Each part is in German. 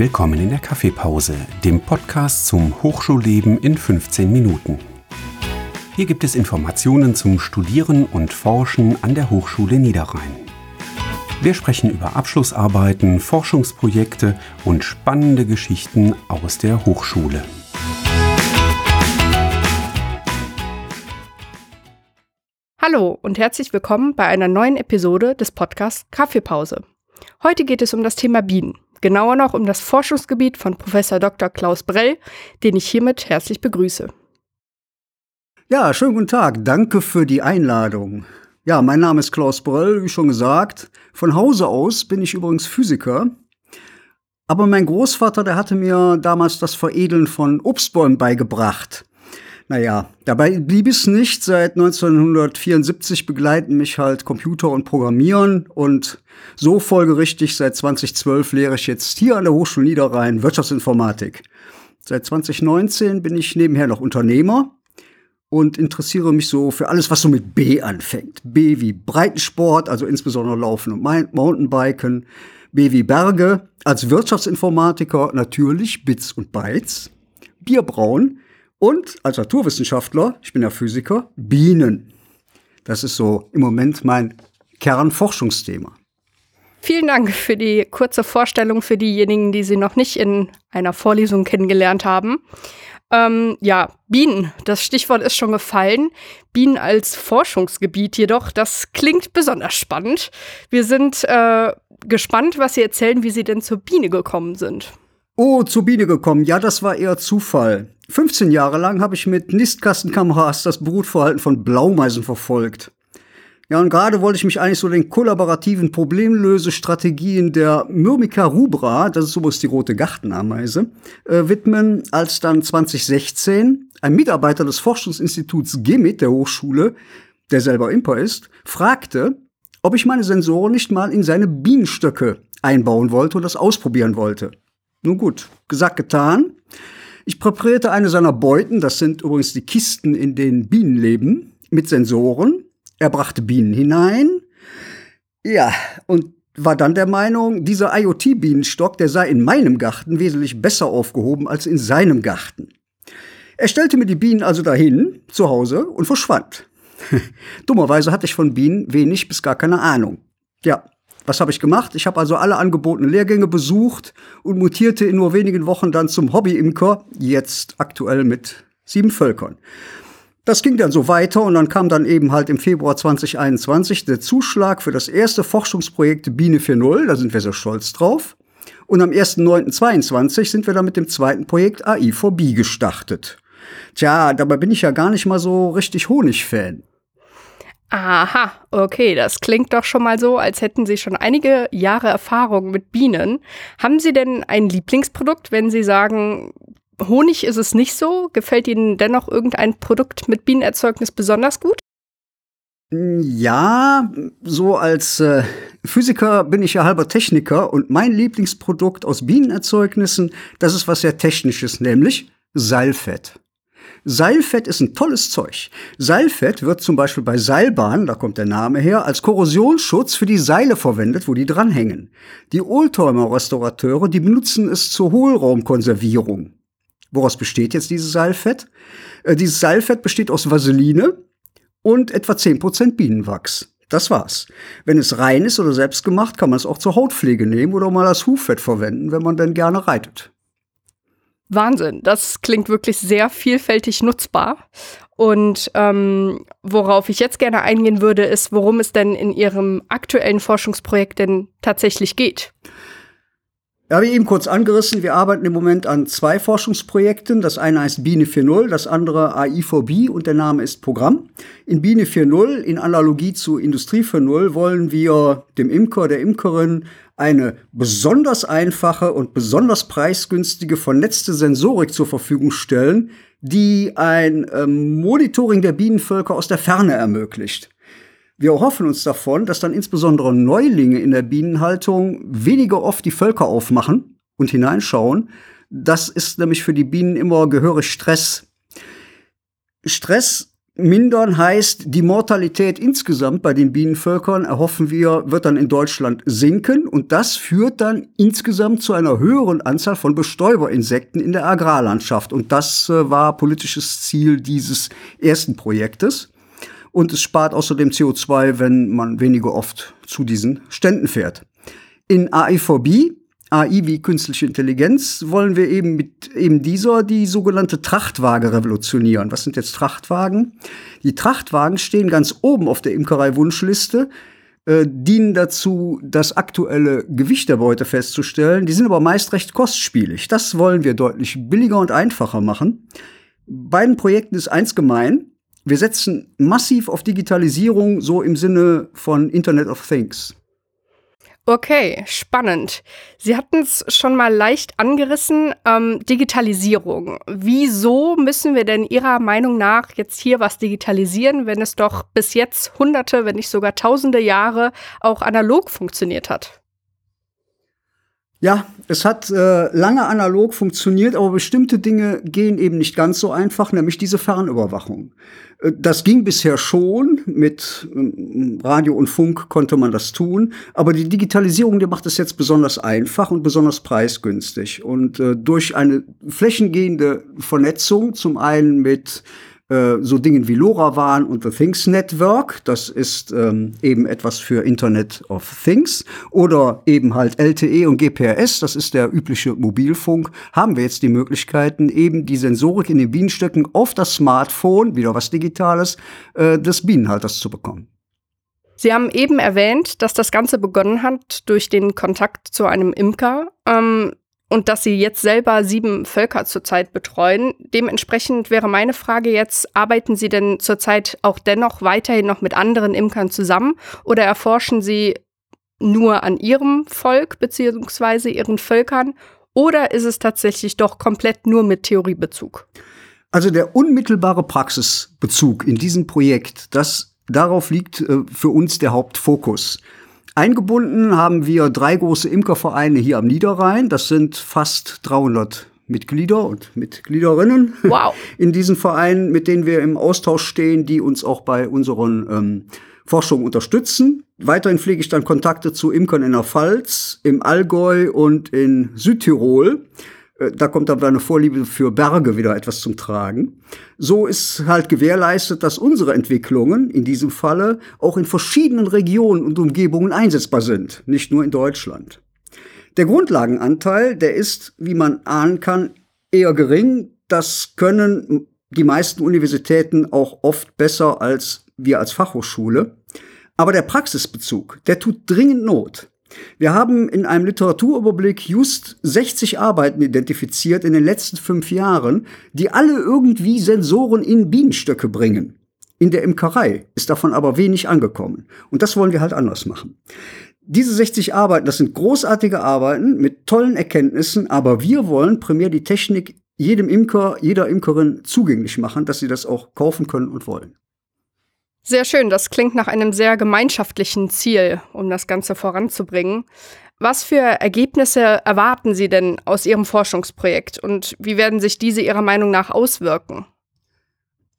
Willkommen in der Kaffeepause, dem Podcast zum Hochschulleben in 15 Minuten. Hier gibt es Informationen zum Studieren und Forschen an der Hochschule Niederrhein. Wir sprechen über Abschlussarbeiten, Forschungsprojekte und spannende Geschichten aus der Hochschule. Hallo und herzlich willkommen bei einer neuen Episode des Podcasts Kaffeepause. Heute geht es um das Thema Bienen genauer noch um das Forschungsgebiet von Professor Dr. Klaus Brell, den ich hiermit herzlich begrüße. Ja, schönen guten Tag. Danke für die Einladung. Ja, mein Name ist Klaus Brell, wie schon gesagt. Von Hause aus bin ich übrigens Physiker. Aber mein Großvater, der hatte mir damals das Veredeln von Obstbäumen beigebracht. Naja, dabei blieb es nicht. Seit 1974 begleiten mich halt Computer und Programmieren und so folgerichtig seit 2012 lehre ich jetzt hier an der Hochschule Niederrhein Wirtschaftsinformatik. Seit 2019 bin ich nebenher noch Unternehmer und interessiere mich so für alles, was so mit B anfängt. B wie Breitensport, also insbesondere Laufen und Mountainbiken. B wie Berge, als Wirtschaftsinformatiker natürlich Bits und Bytes. Bierbrauen, und als Naturwissenschaftler, ich bin ja Physiker, Bienen. Das ist so im Moment mein Kernforschungsthema. Vielen Dank für die kurze Vorstellung für diejenigen, die Sie noch nicht in einer Vorlesung kennengelernt haben. Ähm, ja, Bienen, das Stichwort ist schon gefallen. Bienen als Forschungsgebiet jedoch, das klingt besonders spannend. Wir sind äh, gespannt, was Sie erzählen, wie Sie denn zur Biene gekommen sind. Oh, zur Biene gekommen. Ja, das war eher Zufall. 15 Jahre lang habe ich mit Nistkastenkameras das Brutverhalten von Blaumeisen verfolgt. Ja, und gerade wollte ich mich eigentlich so den kollaborativen Problemlösestrategien der Myrmica rubra, das ist übrigens die rote Gartenameise, äh, widmen, als dann 2016 ein Mitarbeiter des Forschungsinstituts GEMIT der Hochschule, der selber Imper ist, fragte, ob ich meine Sensoren nicht mal in seine Bienenstöcke einbauen wollte und das ausprobieren wollte. Nun gut, gesagt, getan. Ich präparierte eine seiner Beuten, das sind übrigens die Kisten, in denen Bienen leben, mit Sensoren. Er brachte Bienen hinein. Ja, und war dann der Meinung, dieser IoT-Bienenstock, der sei in meinem Garten wesentlich besser aufgehoben als in seinem Garten. Er stellte mir die Bienen also dahin, zu Hause, und verschwand. Dummerweise hatte ich von Bienen wenig bis gar keine Ahnung. Ja, was habe ich gemacht? Ich habe also alle angebotenen Lehrgänge besucht und mutierte in nur wenigen Wochen dann zum Hobbyimker, jetzt aktuell mit sieben Völkern. Das ging dann so weiter und dann kam dann eben halt im Februar 2021 der Zuschlag für das erste Forschungsprojekt Biene 4.0, da sind wir sehr stolz drauf. Und am 1.9.22 sind wir dann mit dem zweiten Projekt AI for B gestartet. Tja, dabei bin ich ja gar nicht mal so richtig Honig-Fan. Aha, okay, das klingt doch schon mal so, als hätten Sie schon einige Jahre Erfahrung mit Bienen. Haben Sie denn ein Lieblingsprodukt, wenn Sie sagen, Honig ist es nicht so? Gefällt Ihnen dennoch irgendein Produkt mit Bienenerzeugnis besonders gut? Ja, so als äh, Physiker bin ich ja halber Techniker und mein Lieblingsprodukt aus Bienenerzeugnissen, das ist was sehr Technisches, nämlich Seilfett. Seilfett ist ein tolles Zeug. Seilfett wird zum Beispiel bei Seilbahnen, da kommt der Name her, als Korrosionsschutz für die Seile verwendet, wo die dranhängen. Die Oldtimer-Restaurateure, die benutzen es zur Hohlraumkonservierung. Woraus besteht jetzt dieses Seilfett? Äh, dieses Seilfett besteht aus Vaseline und etwa 10% Bienenwachs. Das war's. Wenn es rein ist oder selbstgemacht, kann man es auch zur Hautpflege nehmen oder mal als Huffett verwenden, wenn man denn gerne reitet. Wahnsinn, das klingt wirklich sehr vielfältig nutzbar. Und ähm, worauf ich jetzt gerne eingehen würde, ist, worum es denn in Ihrem aktuellen Forschungsprojekt denn tatsächlich geht. Ja, wie eben kurz angerissen, wir arbeiten im Moment an zwei Forschungsprojekten. Das eine heißt Biene 4.0, das andere AI4B und der Name ist Programm. In Biene 4.0, in Analogie zu Industrie 4.0, wollen wir dem Imker, der Imkerin eine besonders einfache und besonders preisgünstige vernetzte Sensorik zur Verfügung stellen, die ein ähm, Monitoring der Bienenvölker aus der Ferne ermöglicht. Wir erhoffen uns davon, dass dann insbesondere Neulinge in der Bienenhaltung weniger oft die Völker aufmachen und hineinschauen. Das ist nämlich für die Bienen immer gehörig Stress. Stress mindern heißt, die Mortalität insgesamt bei den Bienenvölkern erhoffen wir, wird dann in Deutschland sinken und das führt dann insgesamt zu einer höheren Anzahl von Bestäuberinsekten in der Agrarlandschaft und das äh, war politisches Ziel dieses ersten Projektes. Und es spart außerdem CO2, wenn man weniger oft zu diesen Ständen fährt. In AIVB AI wie künstliche Intelligenz wollen wir eben mit eben dieser die sogenannte Trachtwaage revolutionieren. Was sind jetzt Trachtwagen? Die Trachtwagen stehen ganz oben auf der Imkerei-Wunschliste, äh, dienen dazu, das aktuelle Gewicht der Beute festzustellen. Die sind aber meist recht kostspielig. Das wollen wir deutlich billiger und einfacher machen. Beiden Projekten ist eins gemein. Wir setzen massiv auf Digitalisierung, so im Sinne von Internet of Things. Okay, spannend. Sie hatten es schon mal leicht angerissen, ähm, Digitalisierung. Wieso müssen wir denn Ihrer Meinung nach jetzt hier was digitalisieren, wenn es doch bis jetzt hunderte, wenn nicht sogar tausende Jahre auch analog funktioniert hat? Ja, es hat äh, lange analog funktioniert, aber bestimmte Dinge gehen eben nicht ganz so einfach, nämlich diese Fernüberwachung. Äh, das ging bisher schon, mit äh, Radio und Funk konnte man das tun, aber die Digitalisierung, die macht es jetzt besonders einfach und besonders preisgünstig. Und äh, durch eine flächengehende Vernetzung, zum einen mit äh, so Dingen wie LoRaWAN und The Things Network. Das ist ähm, eben etwas für Internet of Things. Oder eben halt LTE und GPRS, das ist der übliche Mobilfunk. Haben wir jetzt die Möglichkeiten, eben die Sensorik in den Bienenstöcken auf das Smartphone, wieder was Digitales, äh, des Bienenhalters zu bekommen. Sie haben eben erwähnt, dass das Ganze begonnen hat durch den Kontakt zu einem Imker. Ähm, und dass Sie jetzt selber sieben Völker zurzeit betreuen. Dementsprechend wäre meine Frage jetzt, arbeiten Sie denn zurzeit auch dennoch weiterhin noch mit anderen Imkern zusammen oder erforschen Sie nur an Ihrem Volk beziehungsweise Ihren Völkern oder ist es tatsächlich doch komplett nur mit Theoriebezug? Also der unmittelbare Praxisbezug in diesem Projekt, das darauf liegt äh, für uns der Hauptfokus. Eingebunden haben wir drei große Imkervereine hier am Niederrhein. Das sind fast 300 Mitglieder und Mitgliederinnen wow. in diesen Vereinen, mit denen wir im Austausch stehen, die uns auch bei unseren ähm, Forschungen unterstützen. Weiterhin pflege ich dann Kontakte zu Imkern in der Pfalz, im Allgäu und in Südtirol. Äh, da kommt aber eine Vorliebe für Berge wieder etwas zum Tragen. So ist halt gewährleistet, dass unsere Entwicklungen in diesem Falle auch in verschiedenen Regionen und Umgebungen einsetzbar sind, nicht nur in Deutschland. Der Grundlagenanteil, der ist, wie man ahnen kann, eher gering. Das können die meisten Universitäten auch oft besser als wir als Fachhochschule. Aber der Praxisbezug, der tut dringend Not. Wir haben in einem Literaturüberblick just 60 Arbeiten identifiziert in den letzten fünf Jahren, die alle irgendwie Sensoren in Bienenstöcke bringen. In der Imkerei ist davon aber wenig angekommen. Und das wollen wir halt anders machen. Diese 60 Arbeiten, das sind großartige Arbeiten mit tollen Erkenntnissen, aber wir wollen primär die Technik jedem Imker, jeder Imkerin zugänglich machen, dass sie das auch kaufen können und wollen. Sehr schön, das klingt nach einem sehr gemeinschaftlichen Ziel, um das Ganze voranzubringen. Was für Ergebnisse erwarten Sie denn aus Ihrem Forschungsprojekt und wie werden sich diese Ihrer Meinung nach auswirken?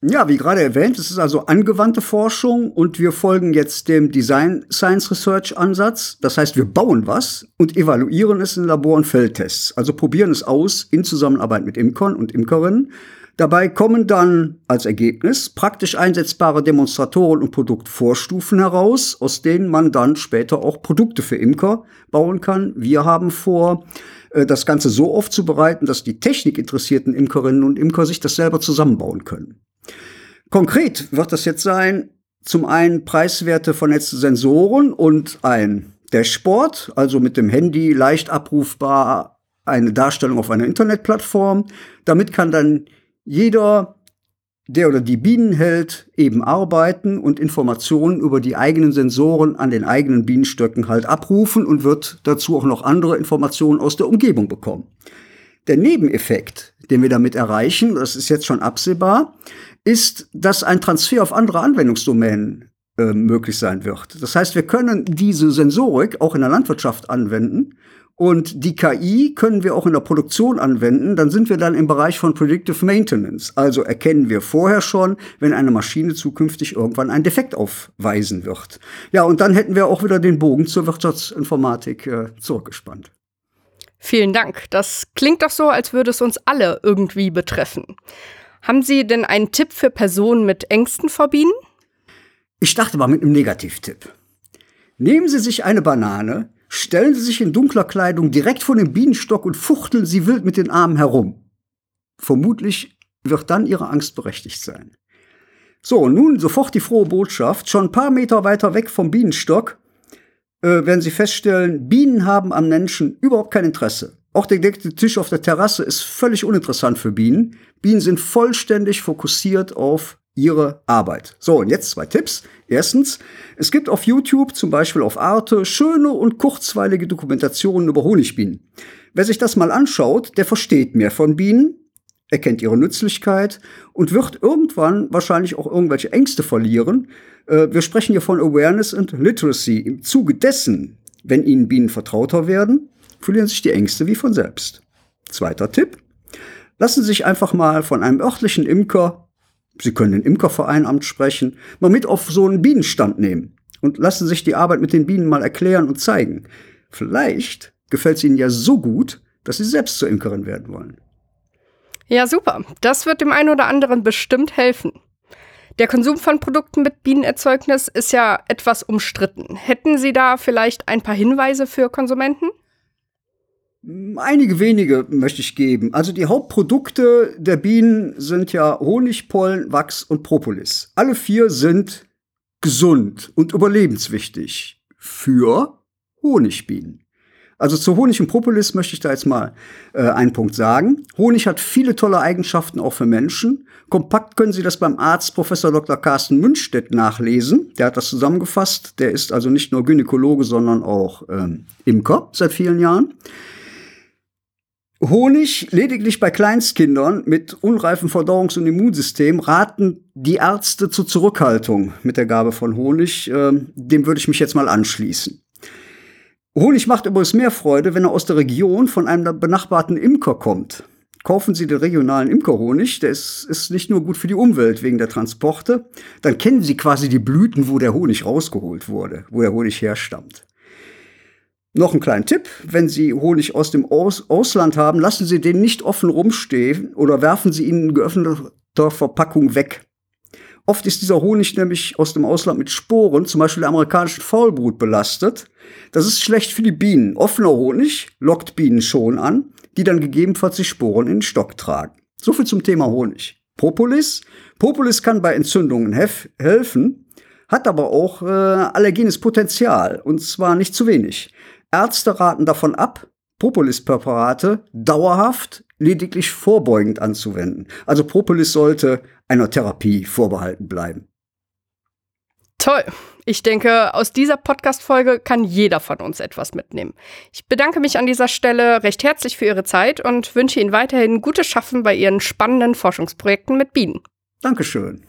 Ja, wie gerade erwähnt, es ist also angewandte Forschung und wir folgen jetzt dem Design Science Research Ansatz. Das heißt, wir bauen was und evaluieren es in Labor- und Feldtests. Also probieren es aus in Zusammenarbeit mit Imkern und Imkerinnen Dabei kommen dann als Ergebnis praktisch einsetzbare Demonstratoren und Produktvorstufen heraus, aus denen man dann später auch Produkte für Imker bauen kann. Wir haben vor, äh, das Ganze so aufzubereiten, dass die technikinteressierten Imkerinnen und Imker sich das selber zusammenbauen können. Konkret wird das jetzt sein, zum einen preiswerte vernetzte Sensoren und ein Dashboard, also mit dem Handy leicht abrufbar eine Darstellung auf einer Internetplattform. Damit kann dann jeder, der oder die Bienen hält, eben arbeiten und Informationen über die eigenen Sensoren an den eigenen Bienenstöcken halt abrufen und wird dazu auch noch andere Informationen aus der Umgebung bekommen. Der Nebeneffekt, den wir damit erreichen, das ist jetzt schon absehbar, ist, dass ein Transfer auf andere Anwendungsdomänen äh, möglich sein wird. Das heißt, wir können diese Sensorik auch in der Landwirtschaft anwenden Und die KI können wir auch in der Produktion anwenden. Dann sind wir dann im Bereich von Predictive Maintenance. Also erkennen wir vorher schon, wenn eine Maschine zukünftig irgendwann einen Defekt aufweisen wird. Ja, und dann hätten wir auch wieder den Bogen zur Wirtschaftsinformatik äh, zurückgespannt. Vielen Dank. Das klingt doch so, als würde es uns alle irgendwie betreffen. Haben Sie denn einen Tipp für Personen mit Ängsten vor Bienen? Ich starte mal mit einem Negativtipp. Nehmen Sie sich eine Banane, Stellen Sie sich in dunkler Kleidung direkt vor dem Bienenstock und fuchteln Sie wild mit den Armen herum. Vermutlich wird dann Ihre Angst berechtigt sein. So, nun sofort die frohe Botschaft. Schon ein paar Meter weiter weg vom Bienenstock äh, werden Sie feststellen, Bienen haben am Menschen überhaupt kein Interesse. Auch der gedeckte Tisch auf der Terrasse ist völlig uninteressant für Bienen. Bienen sind vollständig fokussiert auf ihre Arbeit. So, und jetzt zwei Tipps. Erstens, es gibt auf YouTube, zum Beispiel auf Arte, schöne und kurzweilige Dokumentationen über Honigbienen. Wer sich das mal anschaut, der versteht mehr von Bienen, erkennt ihre Nützlichkeit und wird irgendwann wahrscheinlich auch irgendwelche Ängste verlieren. Äh, wir sprechen hier von Awareness and Literacy. Im Zuge dessen, wenn Ihnen Bienen vertrauter werden, verlieren sich die Ängste wie von selbst. Zweiter Tipp. Lassen Sie sich einfach mal von einem örtlichen Imker Sie können den Imkerverein ansprechen, mal mit auf so einen Bienenstand nehmen und lassen sich die Arbeit mit den Bienen mal erklären und zeigen. Vielleicht gefällt es Ihnen ja so gut, dass Sie selbst zur Imkerin werden wollen. Ja, super. Das wird dem einen oder anderen bestimmt helfen. Der Konsum von Produkten mit Bienenerzeugnis ist ja etwas umstritten. Hätten Sie da vielleicht ein paar Hinweise für Konsumenten? Einige wenige möchte ich geben. Also die Hauptprodukte der Bienen sind ja Honig, Pollen, Wachs und Propolis. Alle vier sind gesund und überlebenswichtig für Honigbienen. Also zu Honig und Propolis möchte ich da jetzt mal äh, einen Punkt sagen. Honig hat viele tolle Eigenschaften auch für Menschen. Kompakt können Sie das beim Arzt Professor Dr. Carsten Münstedt nachlesen. Der hat das zusammengefasst. Der ist also nicht nur Gynäkologe, sondern auch ähm, Imker seit vielen Jahren. Honig lediglich bei Kleinstkindern mit unreifem Verdauungs- und Immunsystem raten die Ärzte zur Zurückhaltung mit der Gabe von Honig. Ähm, dem würde ich mich jetzt mal anschließen. Honig macht übrigens mehr Freude, wenn er aus der Region von einem benachbarten Imker kommt. Kaufen Sie den regionalen Imkerhonig, der ist, ist nicht nur gut für die Umwelt wegen der Transporte, dann kennen Sie quasi die Blüten, wo der Honig rausgeholt wurde, wo der Honig herstammt. Noch ein kleiner Tipp, wenn Sie Honig aus dem aus Ausland haben, lassen Sie den nicht offen rumstehen oder werfen Sie ihn in geöffneter Verpackung weg. Oft ist dieser Honig nämlich aus dem Ausland mit Sporen, zum Beispiel der amerikanischen Faulbrut, belastet. Das ist schlecht für die Bienen. Offener Honig lockt Bienen schon an, die dann gegebenenfalls die Sporen in den Stock tragen. So viel zum Thema Honig. Propolis. Propolis kann bei Entzündungen helfen, hat aber auch äh, allergenes Potenzial und zwar nicht zu wenig. Ärzte raten davon ab, Propolis-Präparate dauerhaft lediglich vorbeugend anzuwenden. Also Propolis sollte einer Therapie vorbehalten bleiben. Toll. Ich denke, aus dieser Podcast-Folge kann jeder von uns etwas mitnehmen. Ich bedanke mich an dieser Stelle recht herzlich für Ihre Zeit und wünsche Ihnen weiterhin gutes Schaffen bei Ihren spannenden Forschungsprojekten mit Bienen. Dankeschön.